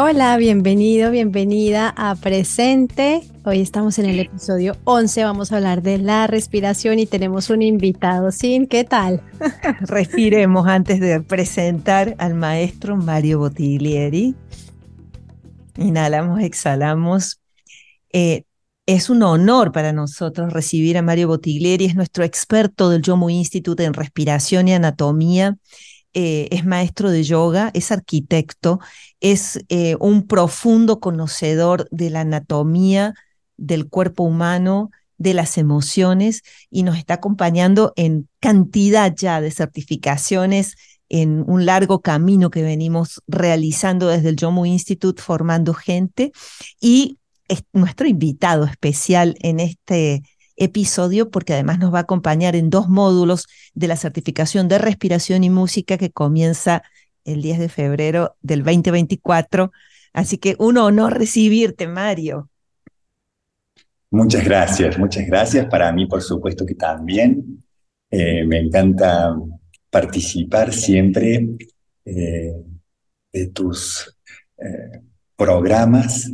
Hola, bienvenido, bienvenida a Presente. Hoy estamos en el episodio 11, vamos a hablar de la respiración y tenemos un invitado, Sin, ¿qué tal? Respiremos antes de presentar al maestro Mario Bottiglieri. Inhalamos, exhalamos. Eh, es un honor para nosotros recibir a Mario Bottiglieri, es nuestro experto del Yomu Institute en respiración y anatomía eh, es maestro de yoga, es arquitecto, es eh, un profundo conocedor de la anatomía del cuerpo humano, de las emociones y nos está acompañando en cantidad ya de certificaciones en un largo camino que venimos realizando desde el Yomu Institute formando gente. Y es nuestro invitado especial en este episodio porque además nos va a acompañar en dos módulos de la certificación de respiración y música que comienza el 10 de febrero del 2024. Así que un honor recibirte, Mario. Muchas gracias, muchas gracias. Para mí, por supuesto que también. Eh, me encanta participar siempre eh, de tus eh, programas,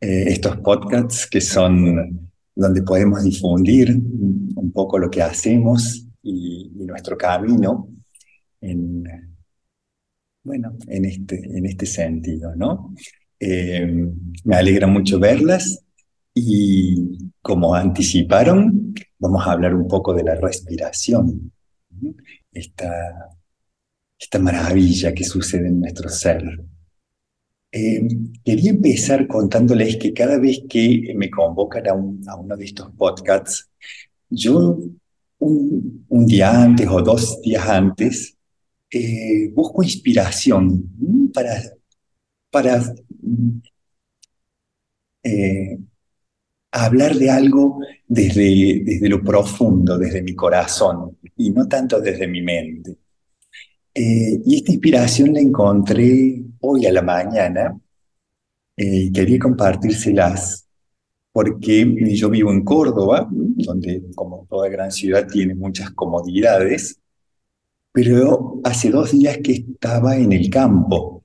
estos podcasts que son donde podemos difundir un poco lo que hacemos y, nuestro camino en, bueno, en este, en este sentido, ¿no? Eh, me alegra mucho verlas y como anticiparon, vamos a hablar un poco de la respiración, esta, esta maravilla que sucede en nuestro ser. Eh, quería empezar contándoles que cada vez que me convocan a, uno de estos podcasts, yo un, día antes o dos días antes eh, busco inspiración para, para eh, hablar de algo desde, desde lo profundo, desde mi corazón y no tanto desde mi mente. y esta inspiración la encontré hoy a la mañana eh, quería compartírselas porque yo vivo en Córdoba, donde como toda gran ciudad tiene muchas comodidades, pero hace dos días que estaba en el campo.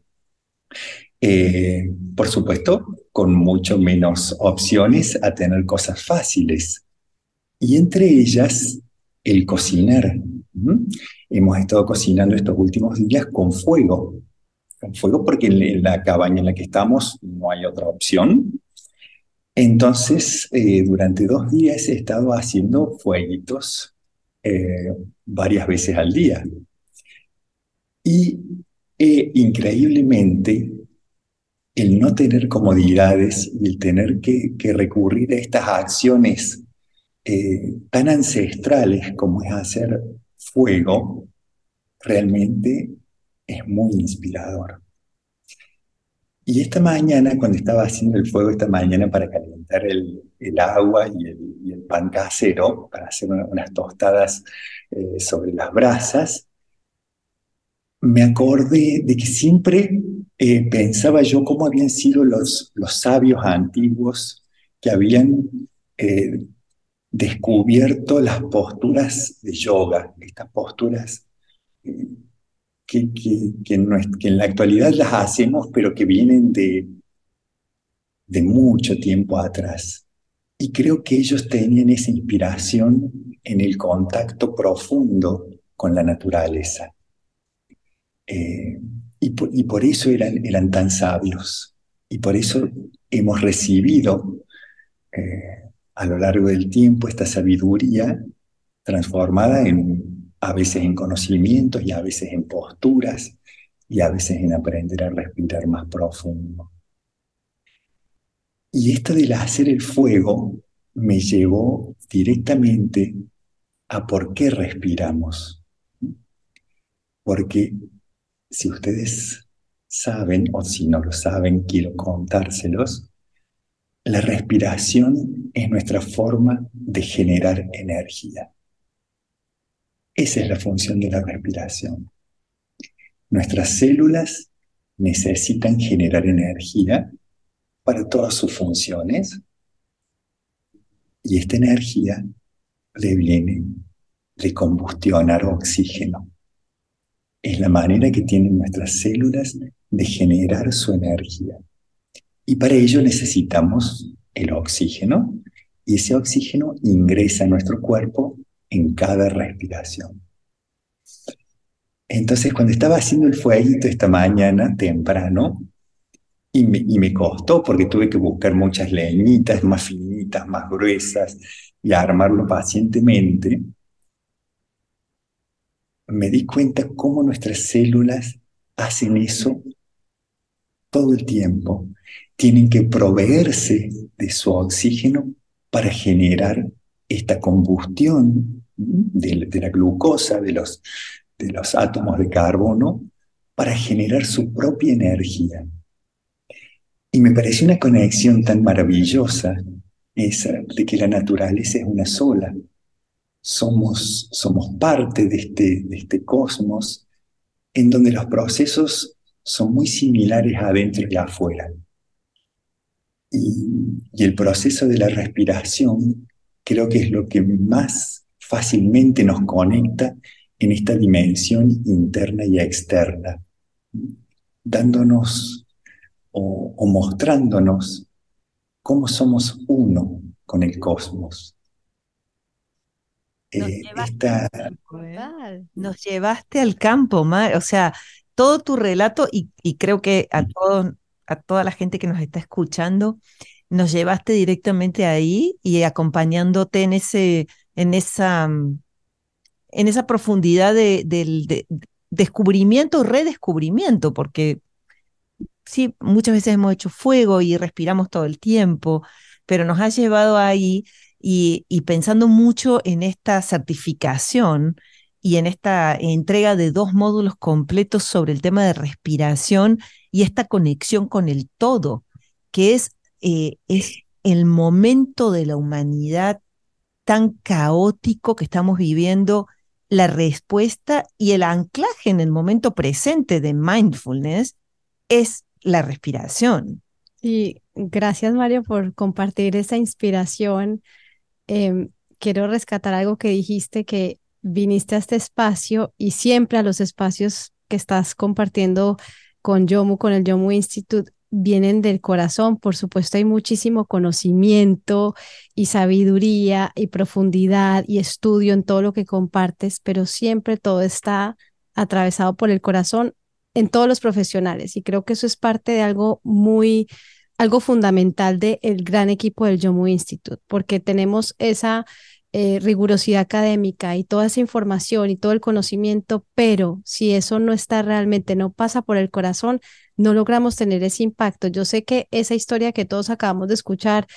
Eh, por supuesto, con mucho menos opciones a tener cosas fáciles. Y entre ellas, el cocinar. Hemos estado cocinando estos últimos días con fuego fuego porque en la cabaña en la que estamos no hay otra opción. Entonces, eh, durante dos días he estado haciendo fueguitos eh, varias veces al día. Y eh, increíblemente, el no tener comodidades y el tener que, que recurrir a estas acciones tan ancestrales como es hacer fuego, realmente es muy inspirador. Y esta mañana, cuando estaba haciendo el fuego esta mañana para calentar el, agua y el, pan casero, para hacer unas tostadas eh, sobre las brasas, me acordé de que siempre eh, pensaba yo cómo habían sido los, los sabios antiguos que habían eh, descubierto las posturas de yoga, estas posturas que, que, en la actualidad las hacemos, pero que vienen de, de mucho tiempo atrás. Y creo que ellos tenían esa inspiración en el contacto profundo con la naturaleza. Eh, y, por, eso eran, eran tan sabios. Y por eso hemos recibido eh, a lo largo del tiempo esta sabiduría transformada en a veces en conocimientos y a veces en posturas y a veces en aprender a respirar más profundo. Y esto del hacer el fuego me llevó directamente a por qué respiramos. Porque si ustedes saben, o si no lo saben, quiero contárselos, la respiración es nuestra forma de generar energía. Esa es la función de la respiración. Nuestras células necesitan generar energía para todas sus funciones y esta energía le viene de combustionar oxígeno. Es la manera que tienen nuestras células de generar su energía. Y para ello necesitamos el oxígeno y ese oxígeno ingresa a nuestro cuerpo en cada respiración. Entonces, cuando estaba haciendo el fueguito esta mañana temprano, y me, y me, costó porque tuve que buscar muchas leñitas más finitas, más gruesas, y armarlo pacientemente, me di cuenta cómo nuestras células hacen eso todo el tiempo. Tienen que proveerse de su oxígeno para generar esta combustión de, la glucosa, de los, de los átomos de carbono, para generar su propia energía. Y me pareció una conexión tan maravillosa esa de que la naturaleza es una sola. Somos, somos parte de este, de este cosmos en donde los procesos son muy similares adentro y afuera. Y, y el proceso de la respiración creo que es lo que más fácilmente nos conecta en esta dimensión interna y externa, dándonos o, o mostrándonos cómo somos uno con el cosmos. Nos, eh, llevaste, esta... al campo, ¿eh? Nos llevaste al campo, Mar. o sea, todo tu relato y, y creo que a, todo, a toda la gente que nos está escuchando, nos llevaste directamente ahí y acompañándote en ese, en esa, en esa profundidad de, del de, descubrimiento, redescubrimiento, porque sí, muchas veces hemos hecho fuego y respiramos todo el tiempo, pero nos ha llevado ahí y, y pensando mucho en esta certificación y en esta entrega de dos módulos completos sobre el tema de respiración y esta conexión con el todo, que es, eh, es el momento de la humanidad tan caótico que estamos viviendo, la respuesta y el anclaje en el momento presente de mindfulness es la respiración. Y gracias Mario por compartir esa inspiración. Em, quiero rescatar algo que dijiste, que viniste a este espacio y siempre a los espacios que estás compartiendo con Yomu, con el Yomu Institute, vienen del corazón. Por supuesto, hay muchísimo conocimiento y sabiduría y profundidad y estudio en todo lo que compartes, pero siempre todo está atravesado por el corazón en todos los profesionales y creo que eso es parte de algo muy, algo fundamental del gran equipo del Yomu Institute, porque tenemos esa eh, rigurosidad académica y toda esa información y todo el conocimiento, pero si eso no está realmente, no pasa por el corazón, no logramos tener ese impacto. Yo sé que esa historia que todos acabamos de escuchar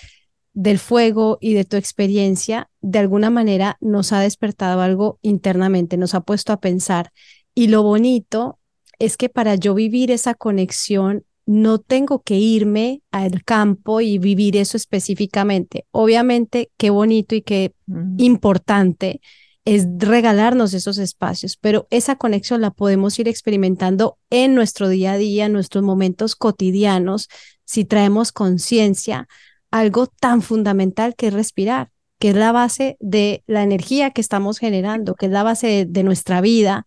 del fuego y de tu experiencia, de alguna manera nos ha despertado algo internamente, nos ha puesto a pensar. Y lo bonito es que para yo vivir esa conexión no tengo que irme al campo y vivir eso específicamente. Obviamente, qué bonito y qué importante es regalarnos esos espacios, pero esa conexión la podemos ir experimentando en nuestro día a día, en nuestros momentos cotidianos, si traemos conciencia, algo tan fundamental que es respirar, que es la base de la energía que estamos generando, que es la base de nuestra vida.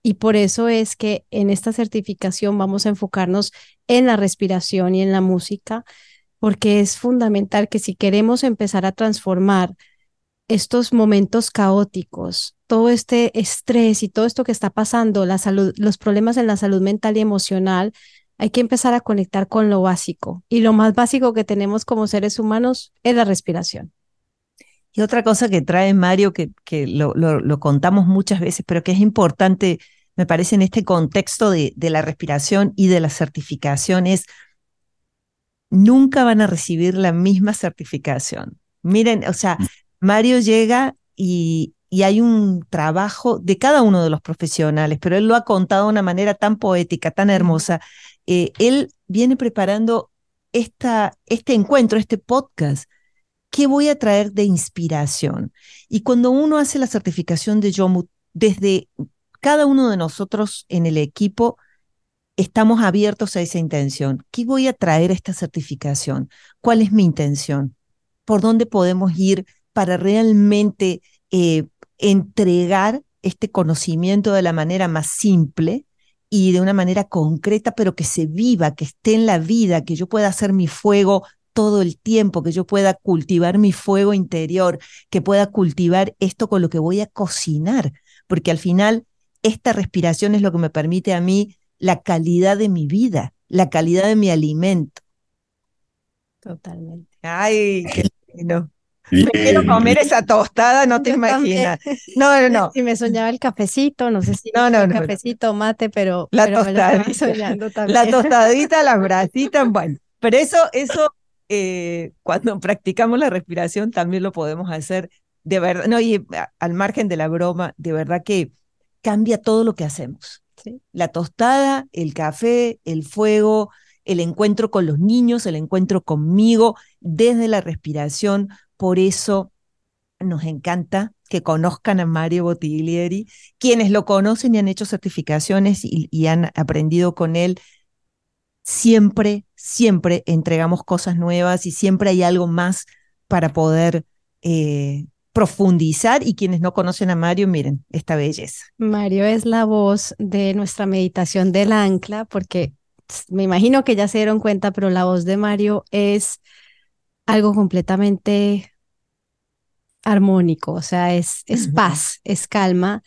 Y por eso es que en esta certificación vamos a enfocarnos en la respiración y en la música, porque es fundamental que si queremos empezar a transformar estos momentos caóticos, todo este estrés y todo esto que está pasando, la salud, los problemas en la salud mental y emocional, hay que empezar a conectar con lo básico. Y lo más básico que tenemos como seres humanos es la respiración. Y otra cosa que trae Mario, que, que lo, lo, contamos muchas veces, pero que es importante, me parece, en este contexto de, de la respiración y de la certificación, es nunca van a recibir la misma certificación. Miren, o sea. Mario llega y, y hay un trabajo de cada uno de los profesionales, pero él lo ha contado de una manera tan poética, tan hermosa. Eh, él viene preparando esta, este encuentro, este podcast, ¿qué voy a traer de inspiración? Y cuando uno hace la certificación de Yomu, desde cada uno de nosotros en el equipo, estamos abiertos a esa intención. ¿Qué voy a traer a esta certificación? ¿Cuál es mi intención? ¿Por dónde podemos ir para realmente eh, entregar este conocimiento de la manera más simple y de una manera concreta, pero que se viva, que esté en la vida, que yo pueda hacer mi fuego todo el tiempo, que yo pueda cultivar mi fuego interior, que pueda cultivar esto con lo que voy a cocinar, porque al final esta respiración es lo que me permite a mí la calidad de mi vida, la calidad de mi alimento. Totalmente. Ay, qué lindo. Me quiero comer esa tostada, no te imaginas. No, no, no. Y me soñaba el cafecito, no sé si no, no, no, cafecito, mate, pero la pero tostadita, soñando también. la tostadita, las brasitas, bueno. Pero eso, eso, eh, cuando practicamos la respiración también lo podemos hacer de verdad. No, y al margen de la broma, de verdad que cambia todo lo que hacemos. Sí. La tostada, el café, el fuego, el encuentro con los niños, el encuentro conmigo, desde la respiración. Por eso nos encanta que conozcan a Mario Bottiglieri. Quienes lo conocen y han hecho certificaciones y, han aprendido con él, siempre, siempre entregamos cosas nuevas y siempre hay algo más para poder eh, profundizar y quienes no conocen a Mario, miren esta belleza. Mario es la voz de nuestra meditación del ancla, porque me imagino que ya se dieron cuenta, pero la voz de Mario es algo completamente armónico, o sea, es, es paz, es calma.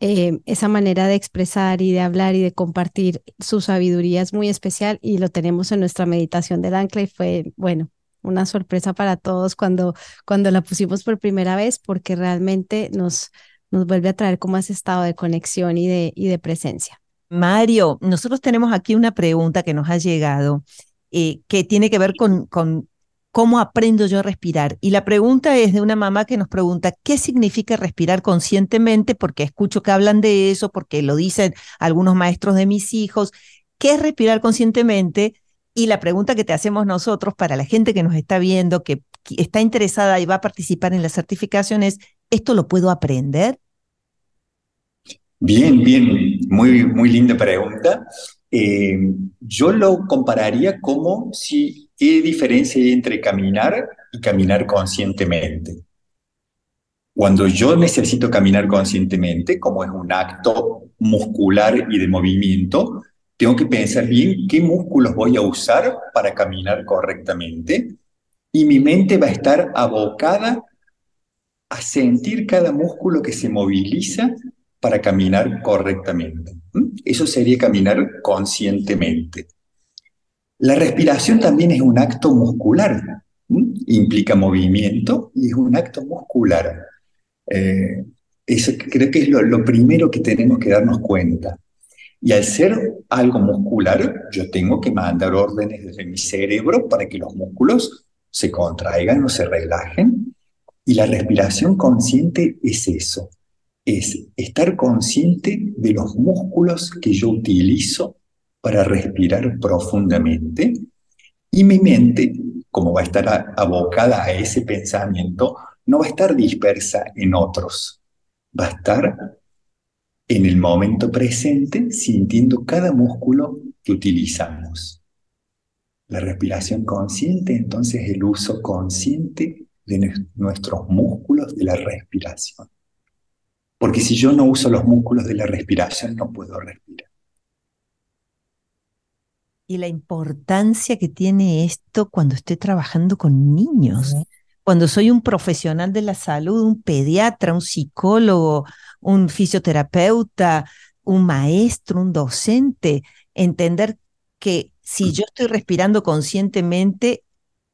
Eh, esa manera de expresar y de hablar y de compartir su sabiduría es muy especial y lo tenemos en nuestra meditación del ancla y fue, bueno, una sorpresa para todos cuando, cuando la pusimos por primera vez porque realmente nos, nos vuelve a traer como ese estado de conexión y de, y de presencia. Mario, nosotros tenemos aquí una pregunta que nos ha llegado eh, que tiene que ver con, con cómo aprendo yo a respirar. Y la pregunta es de una mamá que nos pregunta, ¿qué significa respirar conscientemente? Porque escucho que hablan de eso, porque lo dicen algunos maestros de mis hijos. ¿Qué es respirar conscientemente? Y la pregunta que te hacemos nosotros para la gente que nos está viendo, que está interesada y va a participar en la certificación es, ¿esto lo puedo aprender? Bien, bien, muy, muy linda pregunta. Eh, yo lo compararía como si, ¿qué diferencia entre caminar y caminar conscientemente? Cuando yo necesito caminar conscientemente, como es un acto muscular y de movimiento, tengo que pensar bien qué músculos voy a usar para caminar correctamente y mi mente va a estar abocada a sentir cada músculo que se moviliza para caminar correctamente. Eso sería caminar conscientemente. La respiración también es un acto muscular, implica movimiento y es un acto muscular. Eh, eso creo que es lo, lo primero que tenemos que darnos cuenta. Y al ser algo muscular, yo tengo que mandar órdenes desde mi cerebro para que los músculos se contraigan o se relajen. Y la respiración consciente es eso, es estar consciente de los músculos que yo utilizo para respirar profundamente. Y mi mente, como va a estar abocada a ese pensamiento, no va a estar dispersa en otros, va a estar en el momento presente, sintiendo cada músculo que utilizamos. La respiración consciente, entonces, es el uso consciente de nuestros músculos de la respiración. Porque si yo no uso los músculos de la respiración, no puedo respirar. Y la importancia que tiene esto cuando estoy trabajando con niños. Cuando soy un profesional de la salud, un pediatra, un psicólogo, un fisioterapeuta, un maestro, un docente, entender que si yo estoy respirando conscientemente,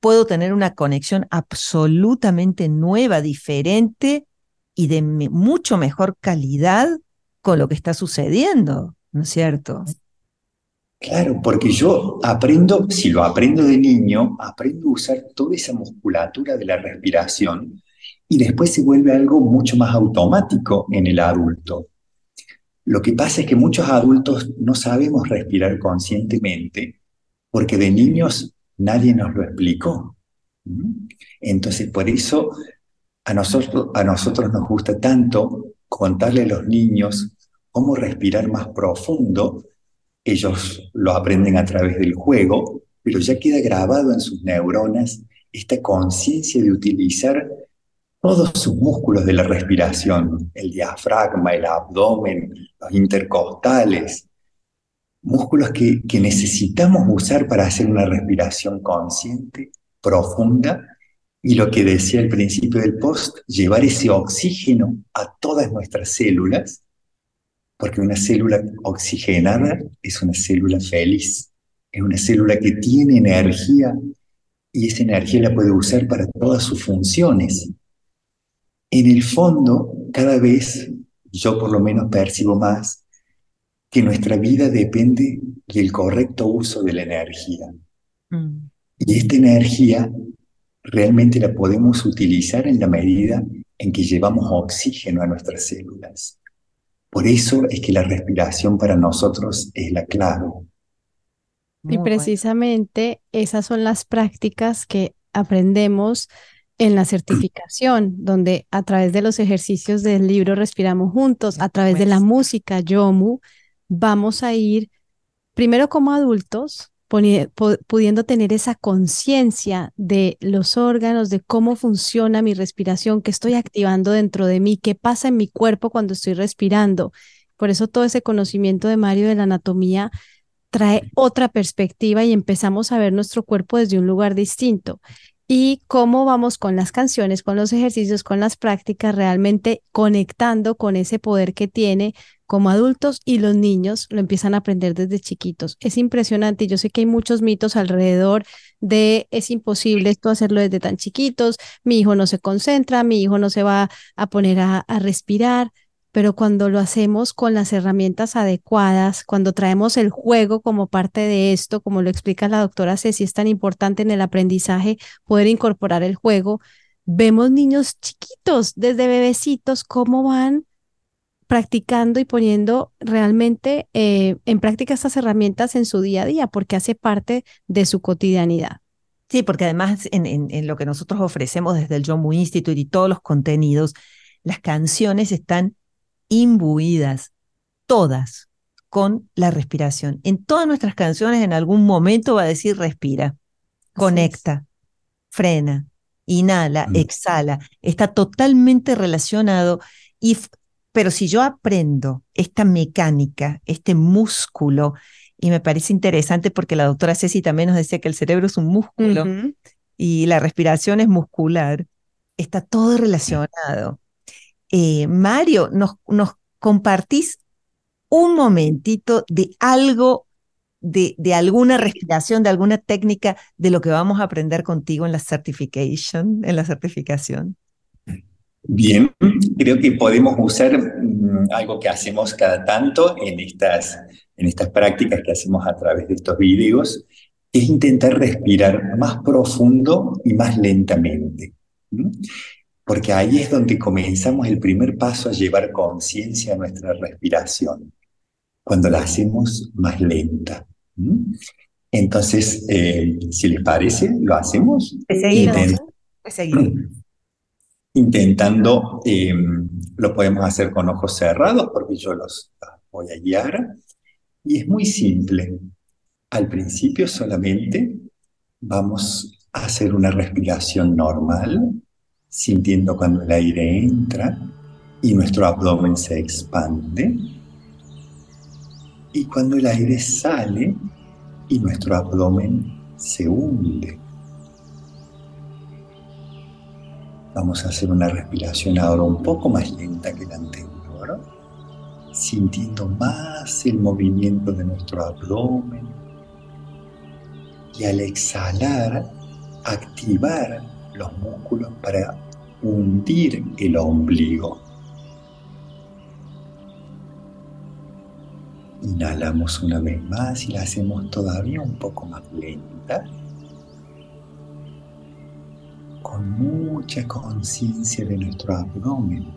puedo tener una conexión absolutamente nueva, diferente y de mucho mejor calidad con lo que está sucediendo, ¿no es cierto? Claro, porque yo aprendo, si lo aprendo de niño, aprendo a usar toda esa musculatura de la respiración y después se vuelve algo mucho más automático en el adulto. Lo que pasa es que muchos adultos no sabemos respirar conscientemente porque de niños nadie nos lo explicó. Entonces, por eso a nosotros, a nosotros nos gusta tanto contarle a los niños cómo respirar más profundo. Ellos lo aprenden a través del juego, pero ya queda grabado en sus neuronas esta conciencia de utilizar todos sus músculos de la respiración, el diafragma, el abdomen, los intercostales. músculos que, que necesitamos usar para hacer una respiración consciente, profunda, y lo que decía al principio del post, llevar ese oxígeno a todas nuestras células, porque una célula oxigenada es una célula feliz, es una célula que tiene energía y esa energía la puede usar para todas sus funciones. En el fondo, cada vez yo por lo menos percibo más que nuestra vida depende del correcto uso de la energía. Mm. Y esta energía realmente la podemos utilizar en la medida en que llevamos oxígeno a nuestras células. Por eso es que la respiración para nosotros es la clave. Y precisamente esas son las prácticas que aprendemos en la certificación, donde a través de los ejercicios del libro Respiramos Juntos, a través de la música Yomu, vamos a ir primero como adultos pudiendo tener esa conciencia de los órganos, de cómo funciona mi respiración, qué estoy activando dentro de mí, qué pasa en mi cuerpo cuando estoy respirando. Por eso todo ese conocimiento de Mario de la anatomía trae otra perspectiva y empezamos a ver nuestro cuerpo desde un lugar distinto. Y cómo vamos con las canciones, con los ejercicios, con las prácticas, realmente conectando con ese poder que tiene como adultos y los niños lo empiezan a aprender desde chiquitos. Es impresionante. Yo sé que hay muchos mitos alrededor de es imposible esto hacerlo desde tan chiquitos, mi hijo no se concentra, mi hijo no se va a poner a, a respirar, pero cuando lo hacemos con las herramientas adecuadas, cuando traemos el juego como parte de esto, como lo explica la doctora Ceci, es tan importante en el aprendizaje poder incorporar el juego. Vemos niños chiquitos, desde bebecitos, cómo van practicando y poniendo realmente eh, en práctica estas herramientas en su día a día, porque hace parte de su cotidianidad. Sí, porque además en, en, lo que nosotros ofrecemos desde el John Woo Institute y todos los contenidos, las canciones están imbuidas, todas, con la respiración. En todas nuestras canciones en algún momento va a decir respira, conecta, frena, inhala, mm. exhala. Está totalmente relacionado y pero si yo aprendo esta mecánica, este músculo, y me parece interesante porque la doctora Ceci también nos decía que el cerebro es un músculo y la respiración es muscular, está todo relacionado. Eh, Mario, nos, nos compartís un momentito de algo, de, de, alguna respiración, de alguna técnica de lo que vamos a aprender contigo en la certification, en la certificación. Bien, creo que podemos usar mm, algo que hacemos cada tanto en estas, en estas prácticas que hacemos a través de estos videos, es intentar respirar más profundo y más lentamente. Porque ahí es donde comenzamos el primer paso a llevar conciencia a nuestra respiración, cuando la hacemos más lenta. Entonces, eh, si les parece, lo hacemos. Seguimos intentando, em, lo podemos hacer con ojos cerrados porque yo los voy a guiar. Y es muy simple. Al principio solamente vamos a hacer una respiración normal, sintiendo cuando el aire entra y nuestro abdomen se expande. Y cuando el aire sale y nuestro abdomen se hunde. Vamos a hacer una respiración ahora un poco más lenta que la anterior, sintiendo más el movimiento de nuestro abdomen y al exhalar activar los músculos para hundir el ombligo. Inhalamos una vez más y la hacemos todavía un poco más lenta con mucha conciencia de nuestro abdomen.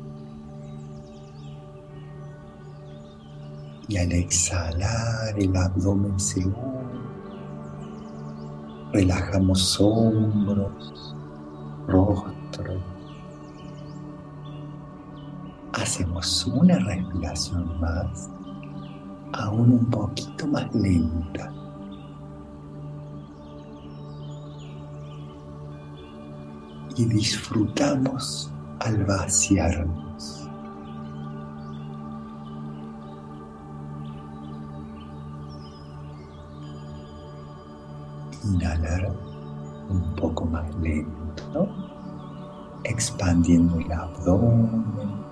Y al exhalar el abdomen se. Relajamos hombros, rostro. Hacemos una respiración más, aún un poquito más lenta. Y disfrutamos al vaciarnos. Inhalar un poco más lento, expandiendo el abdomen.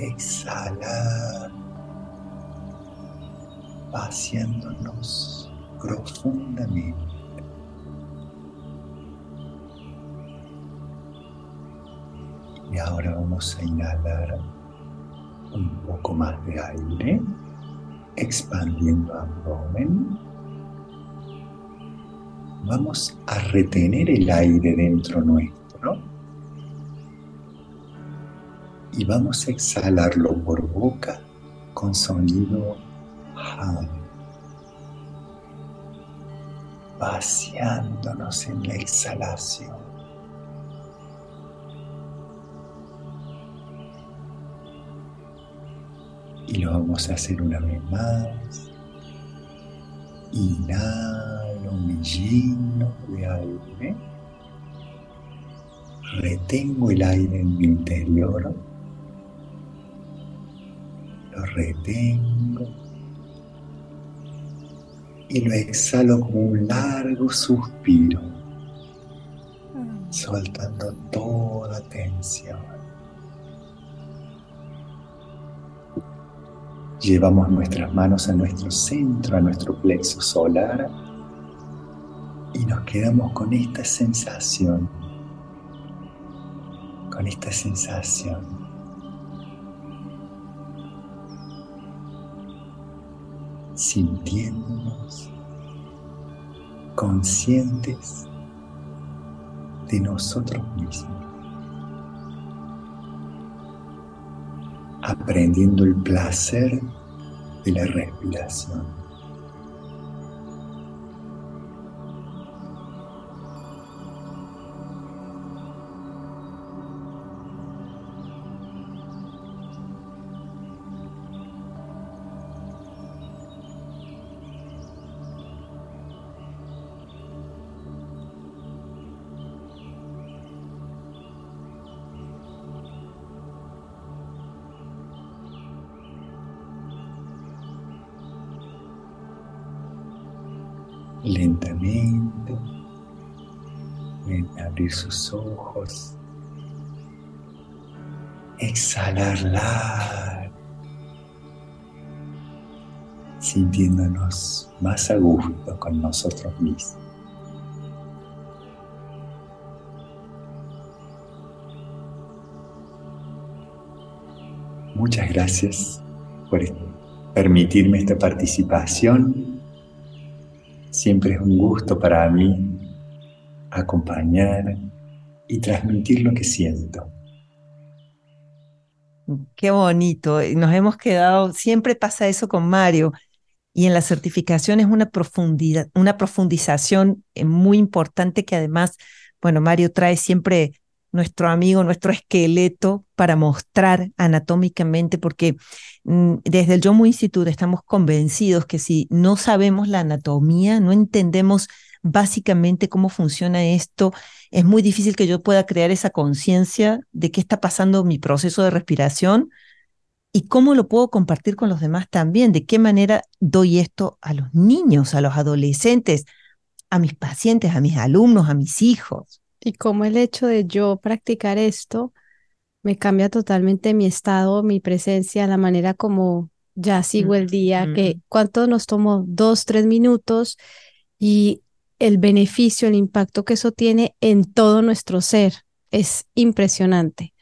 exhalar, vaciándonos profundamente. Y ahora vamos a inhalar un poco más de aire, expandiendo abdomen. Vamos a retener el aire dentro nuestro y vamos a exhalarlo por boca con sonido vaciándonos en la exhalación. Y lo vamos a hacer una vez más. Inhalo, me lleno de aire. Retengo el aire en mi interior. Lo retengo. Y lo exhalo como un largo suspiro, soltando toda tensión. Llevamos nuestras manos a nuestro centro, a nuestro plexo solar y nos quedamos con esta sensación, con esta sensación. Sintiéndonos conscientes de nosotros mismos. Aprendiendo el placer de la respiración. Lentamente. Abrir sus ojos. Exhalar sintiéndonos más a gusto con nosotros mismos. Muchas gracias por permitirme esta participación Siempre es un gusto para mí acompañar y transmitir lo que siento. Qué bonito. Nos hemos quedado, siempre pasa eso con Mario. Y en la certificación es una, profundidad, una profundización eh, muy importante que además, bueno, Mario trae siempre nuestro amigo, nuestro esqueleto para mostrar anatómicamente, porque mm, desde el Yomu Institute estamos convencidos que si no sabemos la anatomía, no entendemos básicamente cómo funciona esto, es muy difícil que yo pueda crear esa conciencia de qué está pasando mi proceso de respiración y cómo lo puedo compartir con los demás también, de qué manera doy esto a los niños, a los adolescentes, a mis pacientes, a mis alumnos, a mis hijos. Y cómo el hecho de yo practicar esto me cambia totalmente mi estado, mi presencia, la manera como ya sigo el día, que cuánto nos tomó dos, tres minutos y el beneficio, el impacto que eso tiene en todo nuestro ser es impresionante.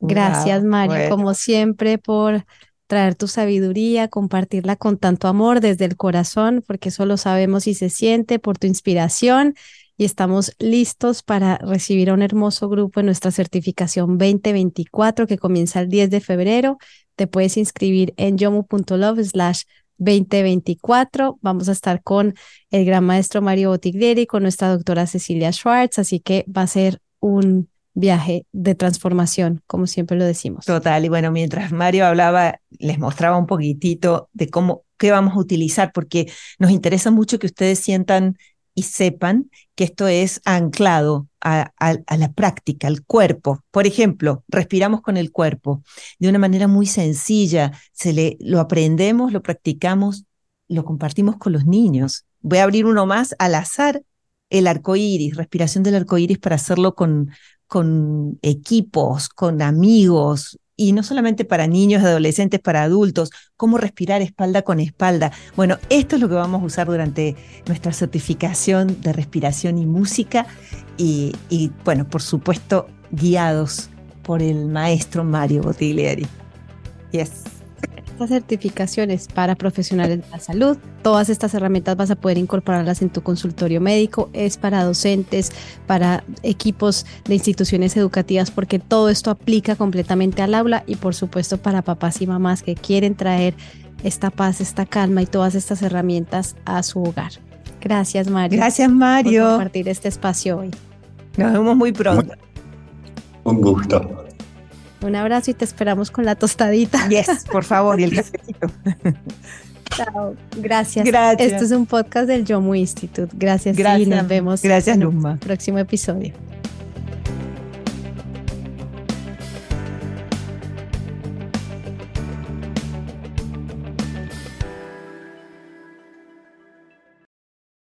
Gracias, Mario, como siempre, por traer tu sabiduría, compartirla con tanto amor desde el corazón, porque eso lo sabemos y se siente, por tu inspiración y estamos listos para recibir a un hermoso grupo en nuestra certificación 2024 que comienza el 10 de febrero. Te puedes inscribir en yomu.love slash 2024. Vamos a estar con el gran maestro Mario Botiglieri con nuestra doctora Cecilia Schwartz, así que va a ser un viaje de transformación, como siempre lo decimos. Total, y bueno, mientras Mario hablaba, les mostraba un poquitito de cómo, qué vamos a utilizar, porque nos interesa mucho que ustedes sientan y sepan que esto es anclado a, la práctica, al cuerpo. Por ejemplo, respiramos con el cuerpo de una manera muy sencilla, se le, lo aprendemos, lo practicamos, lo compartimos con los niños. Voy a abrir uno más al azar, el arco iris, respiración del arco iris para hacerlo con, con equipos, con amigos, y no solamente para niños, adolescentes, para adultos, cómo respirar espalda con espalda. Bueno, esto es lo que vamos a usar durante nuestra certificación de respiración y música y, bueno, por supuesto, guiados por el maestro Mario Bottiglieri. Yes estas certificaciones para profesionales de la salud. Todas estas herramientas vas a poder incorporarlas en tu consultorio médico. Es para docentes, para equipos de instituciones educativas, porque todo esto aplica completamente al aula y por supuesto para papás y mamás que quieren traer esta paz, esta calma y todas estas herramientas a su hogar. Gracias, Mario. Gracias, Mario. Por compartir este espacio hoy. Nos vemos muy pronto. Un gusto. Un abrazo y te esperamos con la tostadita. Yes, por favor, y el cafecito. Chao. Gracias. Gracias. Esto es un podcast del Yomu Institute. Gracias. Gracias. Y nos vemos. Gracias, en Luma. próximo episodio.